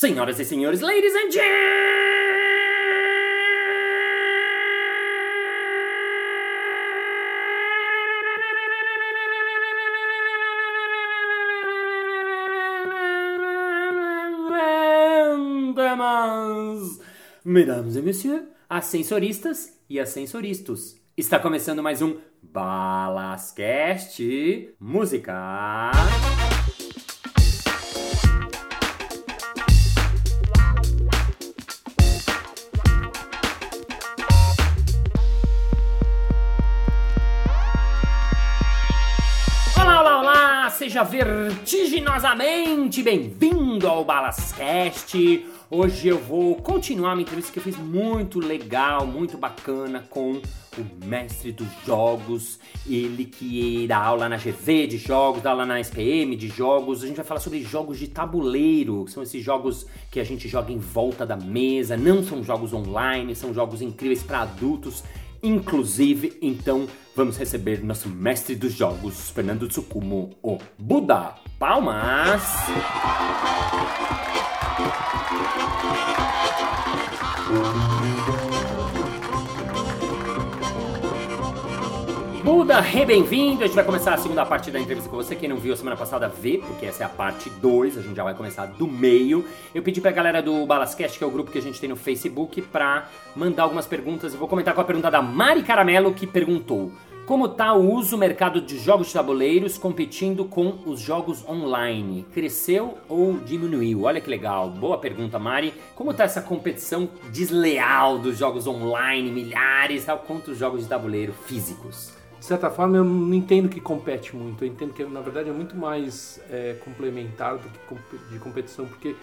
Senhoras e senhores, ladies and gentlemen, mesdames et messieurs, ascensoristas e ascensoristas. Está começando mais um Balascast Música. Seja vertiginosamente bem-vindo ao Balascast. Hoje eu vou continuar uma entrevista que eu fiz muito legal, muito bacana com o mestre dos jogos, ele que dá aula na GV de jogos, dá aula na SPM de jogos. A gente vai falar sobre jogos de tabuleiro, que são esses jogos que a gente joga em volta da mesa, não são jogos online, são jogos incríveis para adultos. Inclusive, então vamos receber nosso mestre dos jogos, Fernando Tsukumo, o Buda. Palmas! Buda, bem-vindo! A gente vai começar a segunda parte da entrevista com você. Quem não viu a semana passada, vê, porque essa é a parte 2. A gente já vai começar do meio. Eu pedi pra galera do Balascast, que é o grupo que a gente tem no Facebook, pra mandar algumas perguntas. Eu vou comentar com a pergunta da Mari Caramelo, que perguntou: Como tá o uso mercado de jogos de tabuleiros competindo com os jogos online? Cresceu ou diminuiu? Olha que legal. Boa pergunta, Mari. Como tá essa competição desleal dos jogos online, milhares, tal, contra os jogos de tabuleiro físicos? De certa forma, eu não entendo que compete muito. Eu entendo que, na verdade, é muito mais é, complementar do que de competição, porque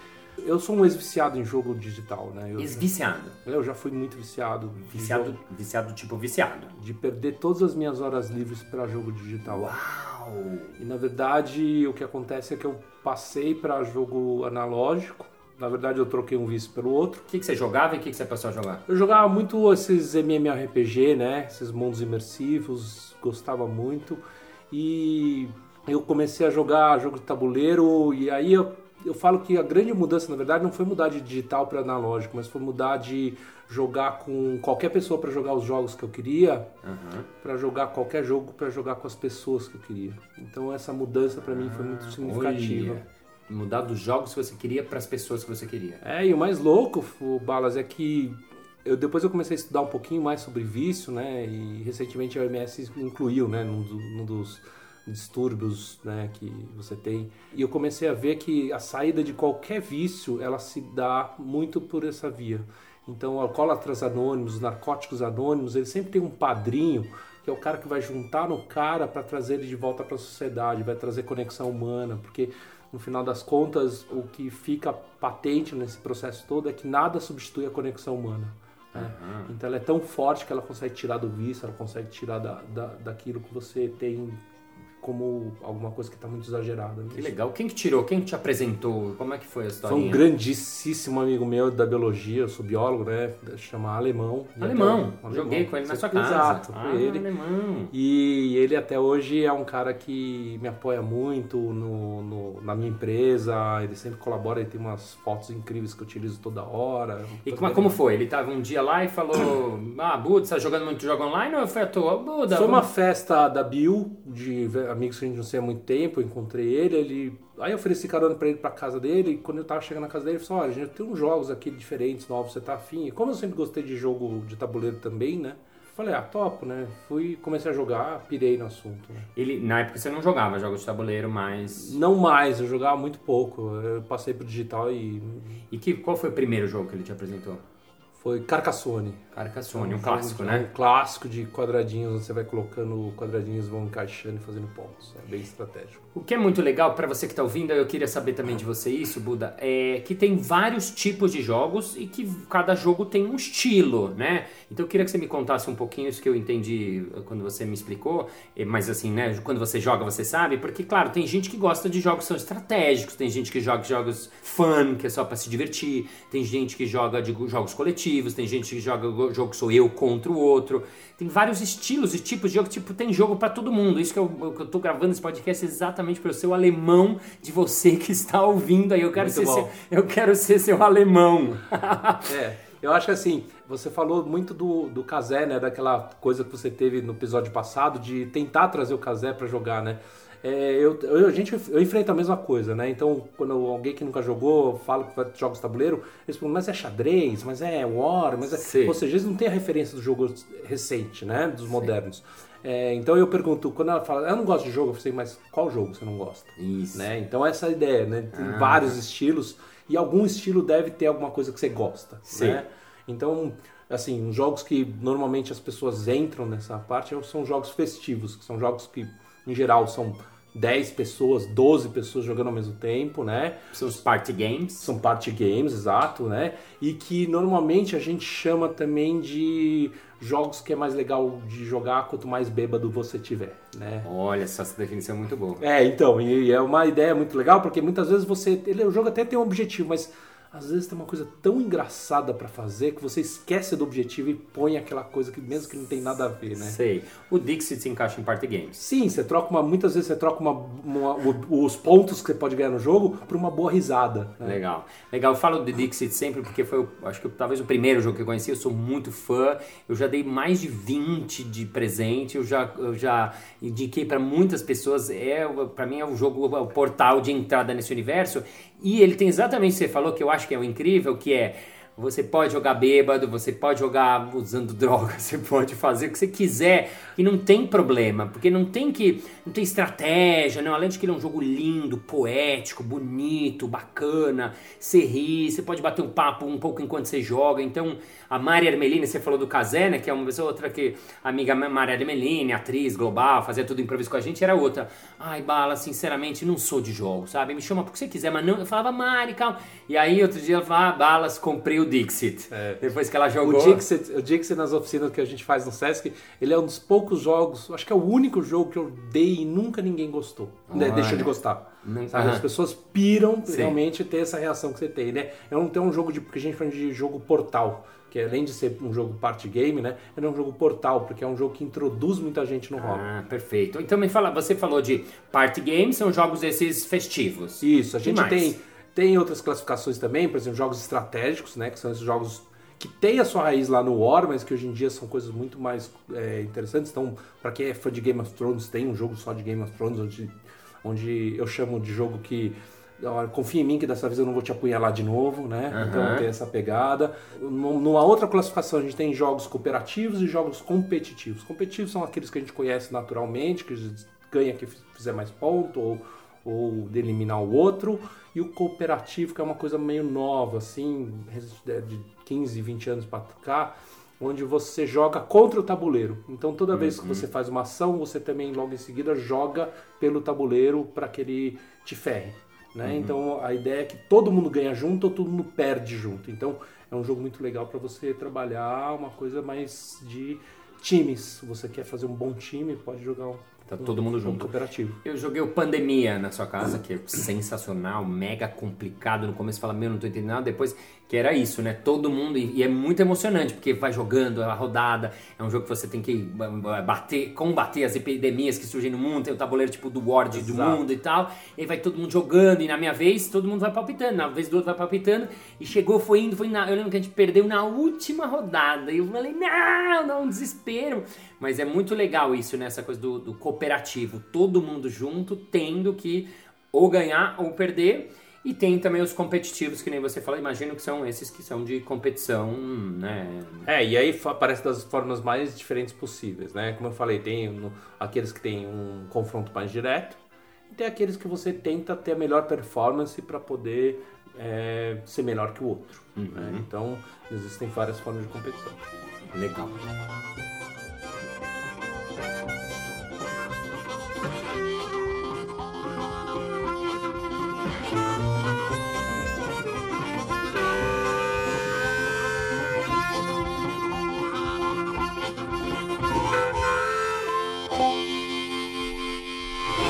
eu sou um ex-viciado em jogo digital, né? Eu, Ex-viciado. eu já fui muito viciado, Viciado, jogo- viciado tipo viciado. de perder todas as minhas horas livres para jogo digital. Uau! E, na verdade, o que acontece é que eu passei para jogo analógico. Na verdade, eu troquei um vício pelo outro. O que, que você jogava e o que, que você passou a jogar? Eu jogava muito esses MMORPG, né? Esses mundos imersivos, gostava muito. E eu comecei a jogar jogo de tabuleiro e aí eu, eu falo que a grande mudança, na verdade, não foi mudar de digital para analógico, mas foi mudar de jogar com qualquer pessoa para jogar os jogos que eu queria, Aham. para jogar qualquer jogo para jogar com as pessoas que eu queria. Então essa mudança para mim foi muito significativa. Olha, mudar dos jogos que você queria para as pessoas que você queria. É, e o mais louco, o Balas, é que eu, depois eu comecei a estudar um pouquinho mais sobre vício, né? E recentemente a OMS incluiu, né, num, do- num dos distúrbios, né, que você tem. E eu comecei a ver que a saída de qualquer vício, ela se dá muito por essa via. Então, alcoólatras anônimos, os narcóticos anônimos, eles sempre tem um padrinho que é o cara que vai juntar no cara para trazer ele de volta para a sociedade, vai trazer conexão humana, porque no final das contas o que fica patente nesse processo todo é que nada substitui a conexão humana. né? Então ela é tão forte que ela consegue tirar do vício, ela consegue tirar da, da, daquilo que você tem como alguma coisa que está muito exagerada. Que legal. Quem que tirou? Quem que te apresentou? Como é que foi a história? Foi um grandíssimo amigo meu da biologia, eu sou biólogo, né? Chama Alemão. Alemão. até- Joguei com ele na sua casa. Exato, ah, foi ele. alemão. E ele até hoje é um cara que me apoia muito no, no- na minha empresa, ele sempre colabora, ele tem umas fotos incríveis que eu utilizo toda hora. E como, como foi? Ele tava um dia lá e falou: Ah, Buda, você tá jogando muito jogo online ou foi à toa? Buda, Foi uma vamos- festa da Bill, de amigos que a gente não sei há muito tempo, eu encontrei ele, ele... Aí eu ofereci carona pra ele pra casa dele, e quando eu tava chegando na casa dele, ele falou, olha, gente, tem uns jogos aqui diferentes, novos, você tá afim? E como eu sempre gostei de jogo de tabuleiro também, né? Falei, ah, topo, né? Fui, comecei a jogar, pirei no assunto, né? Ele, na época você não jogava jogos de tabuleiro, mas. Não mais, eu jogava muito pouco, eu passei pro digital e E que, qual foi o primeiro jogo que ele te apresentou? Foi Carcassonne. Carcassonne, um jogo clássico, de- né? Um clássico de quadradinhos, onde você vai colocando quadradinhos, vão encaixando e fazendo pontos. É bem estratégico. O que é muito legal para você que está ouvindo, eu queria saber também de você isso, Buda, é que tem vários tipos de jogos e que cada jogo tem um estilo, né? Então eu queria que você me contasse um pouquinho isso que eu entendi quando você me explicou, eh, mas assim, né, quando você joga você sabe, porque claro, tem gente que gosta de jogos que são estratégicos, tem gente que joga jogos fun, que é só para se divertir, tem gente que joga de jogos coletivos competitivos, tem gente que joga jogo sou eu contra o outro. Tem vários estilos e tipos de jogo, tipo, tem jogo para todo mundo. Isso que eu, que eu tô gravando esse podcast exatamente para ser o alemão de você que está ouvindo aí. Eu quero, ser seu, eu quero ser seu alemão. é, eu acho que assim, você falou muito do, do Kazé, né? Daquela coisa que você teve no episódio passado de tentar trazer o Kazé para jogar, né? É, eu, eu, a gente, eu enfrento a mesma coisa, né? Então, quando alguém que nunca jogou fala que os tabuleiro, eles perguntam, mas é xadrez, mas é war, mas é... Sim. Ou seja, eles não têm a referência do jogo recente, né? Dos Sim. modernos. É, então eu pergunto, quando ela fala, eu não gosto de jogo, eu falei, mas qual jogo você não gosta? Isso. Né? Então essa é a ideia, né? Tem ah. vários estilos e algum estilo deve ter alguma coisa que você gosta, Sim. né? Então, assim, os jogos que normalmente as pessoas entram nessa parte são jogos festivos, que são jogos que em geral são 10 pessoas, 12 pessoas jogando ao mesmo tempo, né? São os party games. São party games, exato, né? E que normalmente a gente chama também de jogos que é mais legal de jogar quanto mais bêbado você tiver, né? Olha, essa definição é muito boa. É, então, e é uma ideia muito legal, porque muitas vezes você... Ele, o jogo até tem um objetivo, mas às vezes tem uma coisa tão engraçada para fazer que você esquece do objetivo e põe aquela coisa que mesmo que não tem nada a ver, né? Sei. O Dixit se encaixa em party games. Sim, você troca uma, muitas vezes você troca uma, uma, os pontos que você pode ganhar no jogo por uma boa risada. Né? Legal. Legal. Eu falo de Dixit sempre porque foi, acho que talvez o primeiro jogo que eu conheci. Eu sou muito fã. Eu já dei mais de 20 de presente. Eu já, eu já indiquei para muitas pessoas. É, para mim é o jogo, o portal de entrada nesse universo. E ele tem exatamente o que você falou, que eu acho que é o incrível, que é você pode jogar bêbado, você pode jogar usando droga, você pode fazer o que você quiser e não tem problema, porque não tem que não tem estratégia, não. Além de que ele é um jogo lindo, poético, bonito, bacana, você ri, você pode bater um papo um pouco enquanto você joga. Então, a Mari Armelini, você falou do Kazé, né, que é uma pessoa outra que amiga Mari Armelini, atriz global, fazia tudo improviso com a gente, era outra. Ai, Bala, sinceramente, não sou de jogo, sabe? Me chama porque você quiser, mas não. Eu falava, Mari, calma. E aí, outro dia, eu falava, ah, Balas, comprei o Dixit. É. Depois que ela jogou. O Dixit, o Dixit nas oficinas que a gente faz no Sesc, ele é um dos poucos jogos, acho que é o único jogo que eu dei e nunca ninguém gostou. Né? Deixou de gostar. Sabe? As pessoas piram Sim. realmente ter essa reação que você tem, né? É um, tem um jogo de. Porque a gente fala de jogo portal que além de ser um jogo party game, né, é um jogo portal, porque é um jogo que introduz muita gente no hobby. Ah, perfeito. Então me fala, você falou de party games, são jogos esses festivos. Isso, a gente tem tem outras classificações também, por exemplo, jogos estratégicos, né, que são esses jogos que tem a sua raiz lá no War, mas que hoje em dia são coisas muito mais é, interessantes. Então, para quem é fã de Game of Thrones, tem um jogo só de Game of Thrones, onde, onde eu chamo de jogo que confia em mim que dessa vez eu não vou te apunhalar de novo, né? Uhum. Então tem essa pegada. Numa outra classificação a gente tem jogos cooperativos e jogos competitivos. Competitivos são aqueles que a gente conhece naturalmente, que ganha que fizer mais ponto ou, ou eliminar o outro. E o cooperativo, que é uma coisa meio nova, assim, de 15, 20 anos para cá, onde você joga contra o tabuleiro. Então toda vez que uhum. você faz uma ação, você também logo em seguida joga pelo tabuleiro para que ele te ferre. Né? Uhum. Então a ideia é que todo mundo ganha junto ou todo mundo perde junto. Então é um jogo muito legal para você trabalhar uma coisa mais de times. Você quer fazer um bom time, pode jogar um Tá todo mundo junto. Cooperativo. Eu joguei o Pandemia na sua casa, que é sensacional, mega complicado. No começo fala, meu, não tô entendendo nada. Depois que era isso, né? Todo mundo, e é muito emocionante, porque vai jogando a rodada, é um jogo que você tem que bater, combater as epidemias que surgem no mundo, tem o tabuleiro tipo do Ward do mundo e tal, e aí vai todo mundo jogando, e na minha vez, todo mundo vai palpitando, na vez do outro vai palpitando, e chegou, foi indo, foi na, eu lembro que a gente perdeu na última rodada, e eu falei, não, não, um desespero, mas é muito legal isso, né, essa coisa do, do cooperativo, todo mundo junto, tendo que ou ganhar ou perder, e tem também os competitivos, que nem você falou, imagino que são esses que são de competição, né? É, e aí aparece das formas mais diferentes possíveis, né? Como eu falei, tem aqueles que tem um confronto mais direto, e tem aqueles que você tenta ter a melhor performance para poder é, ser melhor que o outro. Né? Uhum. Né? Então, existem várias formas de competição. Legal.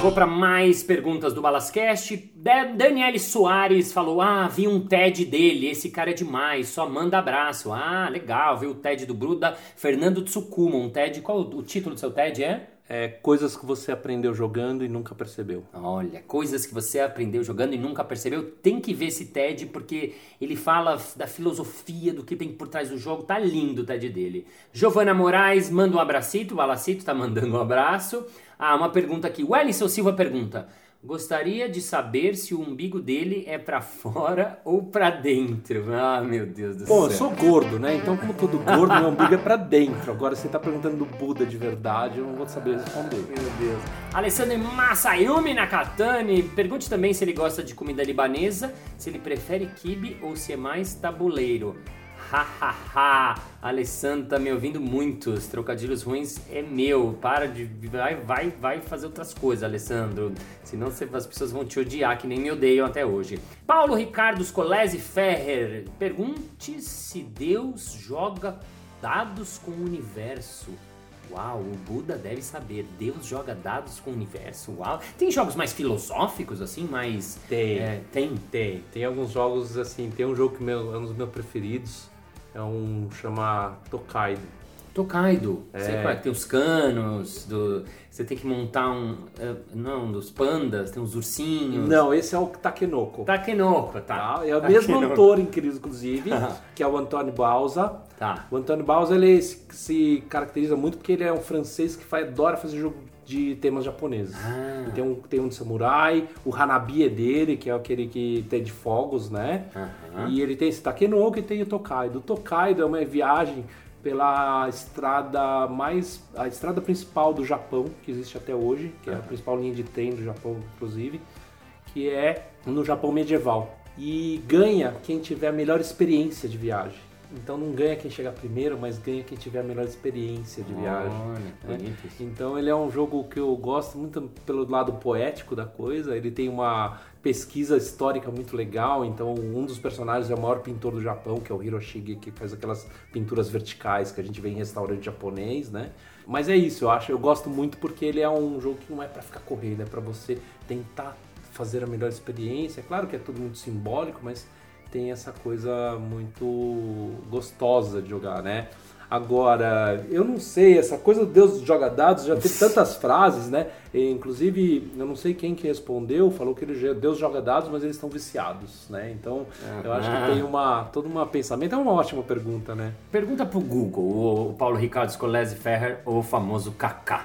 Vou para mais perguntas do Balascast. Daniele Soares falou: Ah, vi um TED dele, esse cara é demais, só manda abraço. Ah, legal, viu o TED do Bruda. Fernando Tsukuma, um TED. Qual o título do seu TED é? É, coisas que você aprendeu jogando e nunca percebeu. Olha, coisas que você aprendeu jogando e nunca percebeu. Tem que ver esse TED porque ele fala da filosofia, do que tem por trás do jogo. Tá lindo o TED dele. Giovana Moraes manda um abracito. O Alacito tá mandando um abraço. Ah, uma pergunta aqui. O Ellison Silva pergunta: Gostaria de saber se o umbigo dele é para fora ou para dentro. Ah, meu Deus do Bom, céu. eu sou gordo, né? Então, como todo gordo, meu umbigo é para dentro. Agora, você tá perguntando do Buda de verdade, eu não vou saber responder. Meu Deus. Alessandro Masayumi Nakatani, pergunte também se ele gosta de comida libanesa, se ele prefere kibe ou se é mais tabuleiro. Hahaha, Alessandro tá me ouvindo muitos, trocadilhos ruins é meu, para de, vai, vai, vai fazer outras coisas, Alessandro, senão você, as pessoas vão te odiar que nem me odeiam até hoje. Paulo Ricardo Scolese Ferrer, pergunte se Deus joga dados com o universo. Uau, o Buda deve saber. Deus joga dados com o universo. Uau. Tem jogos mais filosóficos, assim, mais. Tem. É, tem. Tem. Tem alguns jogos, assim, tem um jogo que meu, é um dos meus preferidos. É um chama Tokaido. Tokaido. É. Qual é, tem os canos, do, você tem que montar um. é, Não, dos pandas, tem os ursinhos. Não, esse é o Takenoko. Takenoko, tá. Tá? É o mesmo Takenoko. autor incrível, inclusive, que é o Antônio Bausa. Tá. O Antônio Bausa ele se, se caracteriza muito porque ele é um francês que faz, adora fazer jogo de temas japoneses. Ah. Tem um, tem um de samurai, o Hanabi é dele, que é aquele que tem de fogos, né? Aham. E ele tem esse Takenoko e tem o Tokaido. O Tokaido é uma viagem pela estrada mais a estrada principal do Japão que existe até hoje, que é a principal linha de trem do Japão, inclusive, que é no Japão medieval. E ganha quem tiver a melhor experiência de viagem. Então não ganha quem chegar primeiro, mas ganha quem tiver a melhor experiência de viagem. Olha, né? Então ele é um jogo que eu gosto muito pelo lado poético da coisa. Ele tem uma pesquisa histórica muito legal. Então um dos personagens é o maior pintor do Japão, que é o Hiroshige, que faz aquelas pinturas verticais que a gente vê em restaurante japonês, né? Mas é isso, eu acho, eu gosto muito porque ele é um jogo que não é pra ficar correndo, é pra você tentar fazer a melhor experiência. É claro que é tudo muito simbólico, mas tem essa coisa muito gostosa de jogar, né? Agora, eu não sei, essa coisa do Deus joga dados já teve tantas frases, né? E, inclusive, eu não sei quem que respondeu, falou que ele, Deus joga dados, mas eles estão viciados, né? Então, eu acho que tem uma todo um pensamento. É uma ótima pergunta, né? Pergunta pro Google, o Paulo Ricardo Scolese Ferrer, o famoso Kaká.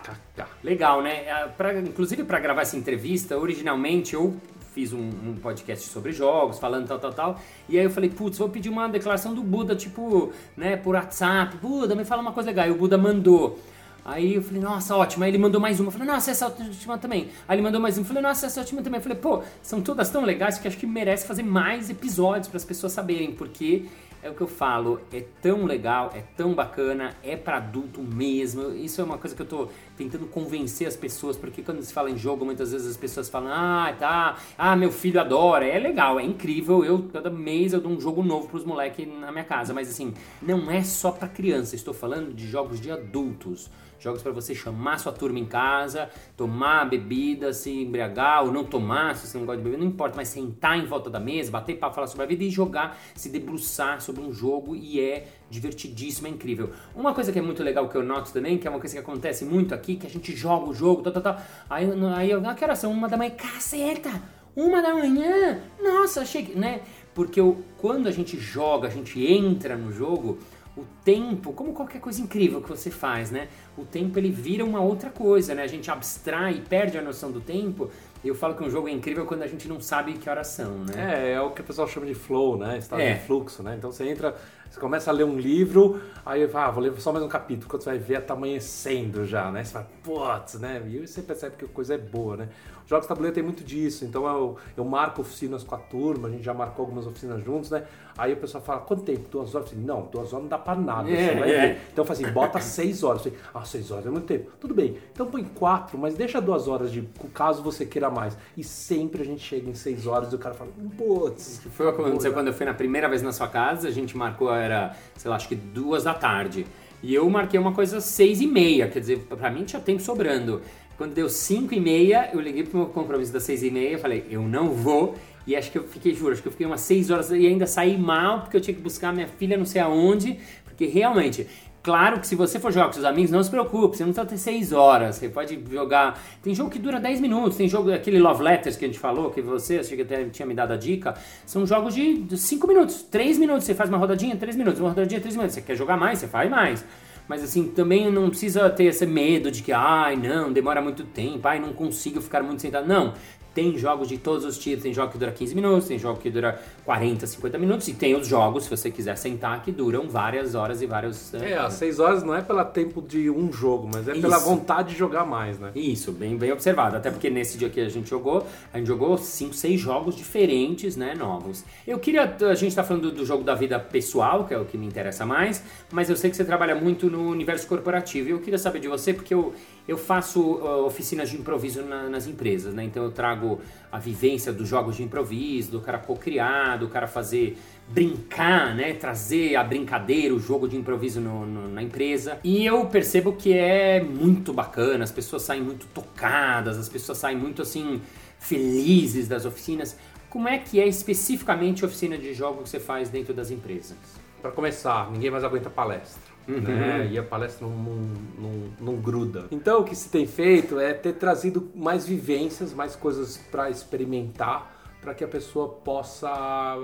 Legal, né? Ah, Pra, inclusive para gravar essa entrevista, originalmente eu fiz um, um podcast sobre jogos, falando tal, tal, tal. E aí eu falei, putz, vou pedir uma declaração do Buda, tipo, né, por WhatsApp. Buda, me fala uma coisa legal. E o Buda mandou. Aí eu falei, nossa, ótimo. Aí ele mandou mais uma. Eu falei, nossa, essa última também. Aí ele mandou mais uma. Eu falei, nossa, essa última também. Eu falei, pô, são todas tão legais que acho que merece fazer mais episódios para as pessoas saberem, porque é o que eu falo, é tão legal, é tão bacana, é para adulto mesmo. Isso é uma coisa que eu tô tentando convencer as pessoas, porque quando se fala em jogo, muitas vezes as pessoas falam: "Ah, tá, ah, meu filho adora". É legal, é incrível. Eu cada mês eu dou um jogo novo pros moleques na minha casa, mas assim, não é só para criança, estou falando de jogos de adultos. Jogos para você chamar sua turma em casa, tomar bebida, se embriagar ou não tomar, se você não gosta de beber, não importa, mas sentar em volta da mesa, bater papo, falar sobre a vida e jogar, se debruçar sobre um jogo e é divertidíssimo, é incrível. Uma coisa que é muito legal que eu noto também, que é uma coisa que acontece muito aqui, que a gente joga o jogo, tal, tal, tal. Aí, aí eu, ah, que horas são? Uma da manhã, caceta! Uma da manhã! Nossa, achei que, né? Porque eu, quando a gente joga, a gente entra no jogo, o tempo, como qualquer coisa incrível que você faz, né? O tempo ele vira uma outra coisa, né? A gente abstrai e perde a noção do tempo. Eu falo que um jogo é incrível quando a gente não sabe que horas são, né? É, é o que o pessoal chama de flow, né? Estado É. de fluxo, né? Então você entra, você começa a ler um livro, aí ah, vou ler só mais um capítulo. Quando você vai ver, tá amanhecendo já, né? Você vai, putz, né? E aí você percebe que a coisa é boa, né? Os jogos de tabuleiro tem muito disso, então eu, eu marco oficinas com a turma, a gente já marcou algumas oficinas juntos, né? Aí o pessoal fala, quanto tempo? Duas horas? Falei, não, duas horas não dá pra nada, É, você vai é. ver. Então eu falei assim, bota seis horas. Falei, ah, seis horas é muito tempo. Tudo bem, então põe quatro, mas deixa duas horas de caso você queira mais. E sempre a gente chega em seis horas e o cara fala, putz. Foi o que aconteceu quando eu fui na primeira vez na sua casa, a gente marcou, era, sei lá, acho que duas da tarde. E eu marquei uma coisa seis e meia, quer dizer, pra mim tinha tempo sobrando. Quando deu 5 e meia, eu liguei pro meu compromisso das 6 e meia, falei, eu não vou. E acho que eu fiquei, juro, acho que eu fiquei umas 6 horas e ainda saí mal, porque eu tinha que buscar minha filha não sei aonde, porque realmente, Claro que se você for jogar com seus amigos, não se preocupe, você não precisa ter 6 horas, você pode jogar. Tem jogo que dura 10 minutos, tem jogo, aquele Love Letters que a gente falou, que você, acho que até tinha me dado a dica, são jogos de 5 minutos, 3 minutos, você faz uma rodadinha, 3 minutos, uma rodadinha, 3 minutos. Você quer jogar mais, você faz mais. Mas assim, também não precisa ter esse medo de que, ai, não, demora muito tempo, ai, não consigo ficar muito sentado. Não, tem jogos de todos os tipos, tem jogo que dura 15 minutos, tem jogo que dura 40, 50 minutos, e tem os jogos, se você quiser sentar, que duram várias horas e vários. É, as 6 horas não é pelo tempo de um jogo, mas é Isso. pela vontade de jogar mais, né? Isso, bem, bem observado. Até porque nesse dia que a gente jogou, a gente jogou 5, 6 jogos diferentes, né? Novos. Eu queria. A gente tá falando do jogo da vida pessoal, que é o que me interessa mais, mas eu sei que você trabalha muito no universo corporativo. E eu queria saber de você, porque eu eu faço uh, oficinas de improviso na, nas empresas, né? Então eu trago a vivência dos jogos de improviso, do cara co-criar, do cara fazer brincar, né? Trazer a brincadeira, o jogo de improviso no, no, na empresa. E eu percebo que é muito bacana, as pessoas saem muito tocadas, as pessoas saem muito assim felizes das oficinas. Como é que é especificamente a oficina de jogos que você faz dentro das empresas? Para começar, ninguém mais aguenta palestra. Uhum. Né? E a palestra não, não, não, não, gruda. Então o que se tem feito é ter trazido mais vivências, mais coisas para experimentar, para que a pessoa possa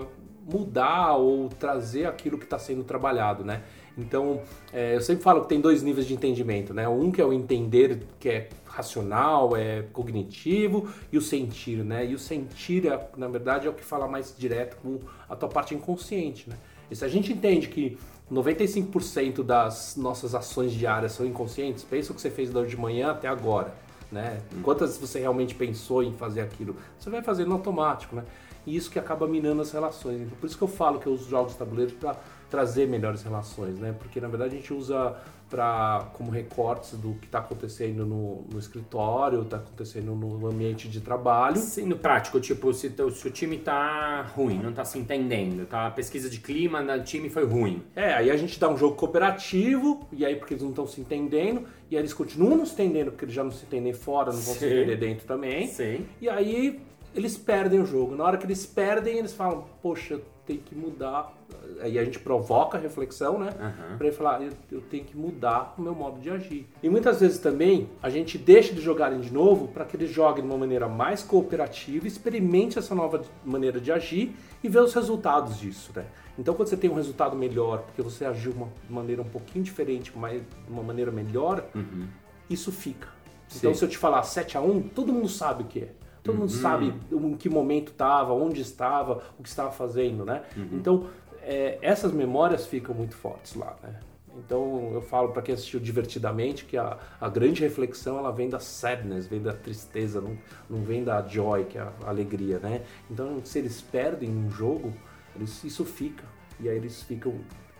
mudar ou trazer aquilo que está sendo trabalhado, né? Então, é, eu sempre falo que tem dois níveis de entendimento, né? Um que é o entender, que é racional, é cognitivo, e o sentir, né? E o sentir, é, na verdade, é o que fala mais direto com a tua parte inconsciente, né? E se a gente entende que 95% das nossas ações diárias são inconscientes. Pensa o que você fez da de manhã até agora, né? Quantas você realmente pensou em fazer aquilo? Você vai fazer no automático, né? E isso que acaba minando as relações. Então, por isso que eu falo que eu uso jogos de tabuleiro para trazer melhores relações, né? Porque na verdade a gente usa para como recortes do que está acontecendo no, no escritório, está acontecendo no ambiente de trabalho. Sim, no prático, tipo, se, se o time está ruim, não está se entendendo, tá? A pesquisa de clima do time foi ruim. É, aí a gente dá um jogo cooperativo, e aí porque eles não estão se entendendo, e aí eles continuam não se entendendo, porque eles já não se entendem fora, não vão Sim. se entender dentro também. Sim. E aí eles perdem o jogo. Na hora que eles perdem, eles falam, poxa, tem que mudar. Aí a gente provoca a reflexão, né? Uhum. Para ele falar, eu, eu, tenho que mudar o meu modo de agir. E muitas vezes também a gente deixa de jogarem de novo para que eles joguem de uma maneira mais cooperativa, experimente essa nova maneira de agir e ver os resultados disso, né? Então quando você tem um resultado melhor, porque você agiu de uma maneira um pouquinho diferente, mas de uma maneira melhor, uhum. isso fica. Então Sim. se eu te falar 7 a 1 todo mundo sabe o que é. Todo mundo uhum. sabe em que momento estava, onde estava, o que estava fazendo, né? Uhum. Então, é, essas memórias ficam muito fortes lá, né? Então, eu falo para quem assistiu divertidamente que a, a grande reflexão ela vem da sadness, vem da tristeza, não, não vem da joy, que é a alegria, né? Então, se eles perdem um jogo, eles, isso fica. E aí eles ficam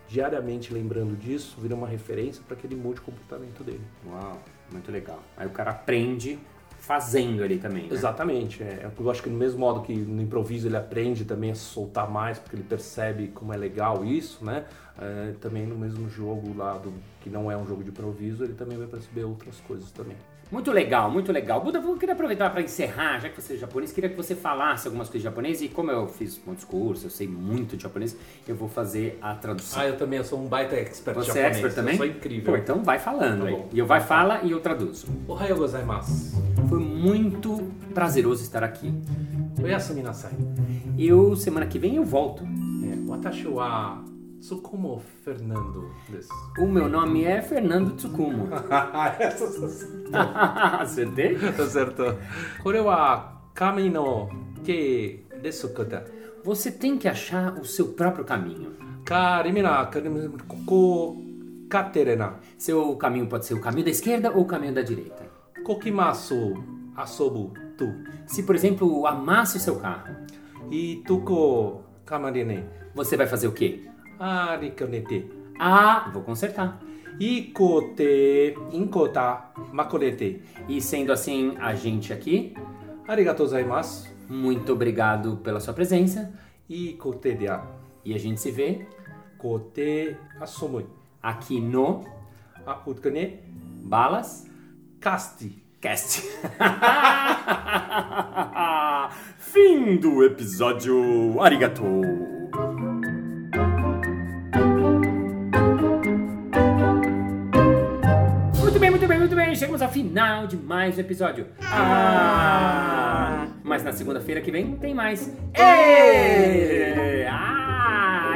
diariamente lembrando disso, vira uma referência para que ele mude o comportamento dele. Uau, muito legal. Aí o cara aprende fazendo ali também. Né? Exatamente. É, eu acho que no mesmo modo que no improviso ele aprende também a soltar mais, porque ele percebe como é legal isso, né? É, também no mesmo jogo lá, do, que não é um jogo de improviso, ele também vai perceber outras coisas também. Muito legal, muito legal. Buda, eu queria aproveitar para encerrar, já que você é japonês, queria que você falasse algumas coisas de japonês e como eu fiz muitos cursos, eu sei muito de japonês, eu vou fazer a tradução. Ah, eu também eu sou um baita expert você japonês. Você é expert também? Eu sou incrível. Pô, então vai falando tá aí. E eu vai fala e eu traduzo. Ohayou gozaimasu. Foi muito prazeroso estar aqui. Oyasumi nasai. Eu, semana que vem, eu volto. É, watashi wa Tsukumo Fernando. O meu nome é Fernando Tsukumo. Acertei? Acertou. Kore wa kami no ke desu kada. Você tem que achar o seu próprio caminho. Karimina, koko katerena. Seu caminho pode ser o caminho da esquerda ou o caminho da direita. Kokimasu asobu tu. Se, por exemplo, amasse o seu carro. E tuko kamarine. Você vai fazer o quê? Arikanete. Ah, vou consertar. Ikote, inkota, makorete. E sendo assim, a gente aqui. Arigatou gozaimasu. Muito obrigado pela sua presença. Ikote dia. E a gente se vê. Kote asomui. Aqui no. Akutkane. Balas. Casti. Cast. Fim do episódio. Arigato. Chegamos ao final de mais um episódio. Ah! Mas na segunda-feira que vem tem mais. Ê! Ah!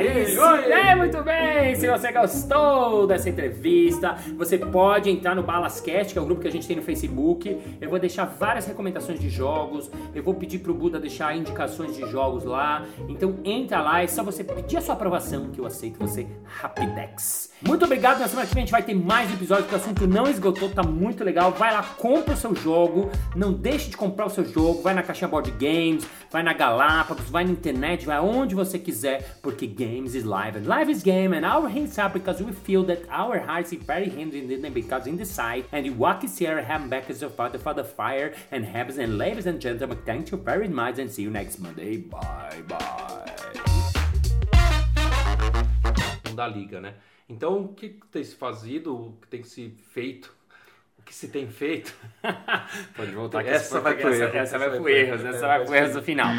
Isso! É, muito bem! Se você gostou dessa entrevista, você pode entrar no Balascast, que é o grupo que a gente tem no Facebook. Eu vou deixar várias recomendações de jogos. Eu vou pedir pro Buda deixar indicações de jogos lá. Então entra lá, é só você pedir a sua aprovação que eu aceito você rapidex. Muito obrigado, na semana que vem a gente vai ter mais episódios, porque o assunto não esgotou, tá muito legal. Vai lá, compra o seu jogo, não deixe de comprar o seu jogo, vai na caixinha Board Games, vai na Galápagos, vai na internet, vai onde você quiser, porque games is live and life is game and our hands up because we feel that our hearts are very hands in the because in the side and you walk is here have back as your father for the fire and habits and ladies and gentlemen, thank you very much and see you next Monday. Bye bye. Dá liga, né? Então, o que tem se fazido, o que tem se feito, o que se tem feito? Pode voltar aqui. Essa vai pro essa, essa vai pro erros, essa vai pro erros no final.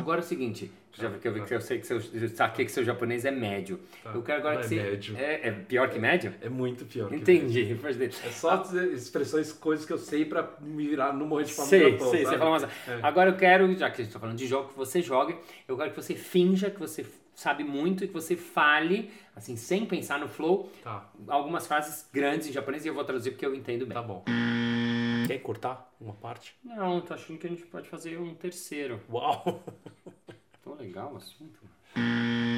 Agora é o seguinte, já que eu vi que eu sei que seu, eu saquei que seu japonês é médio. Eu quero agora não que é você. médio. É, é pior que médio? É muito pior. Entendi. Bem. É só dizer expressões, coisas que eu sei pra me virar, não morrer de no Sei, Japão, sei, sabe? você fala umas... É. Agora eu quero, já que a gente tá falando de jogo, que você jogue, eu quero que você finja que você sabe muito e que você fale, assim, sem pensar no flow, Tá, algumas frases grandes em japonês e eu vou traduzir porque eu entendo bem. tá bom. Quer cortar uma parte? Não, tô achando que a gente pode fazer um terceiro. Uau! Tão legal o assunto.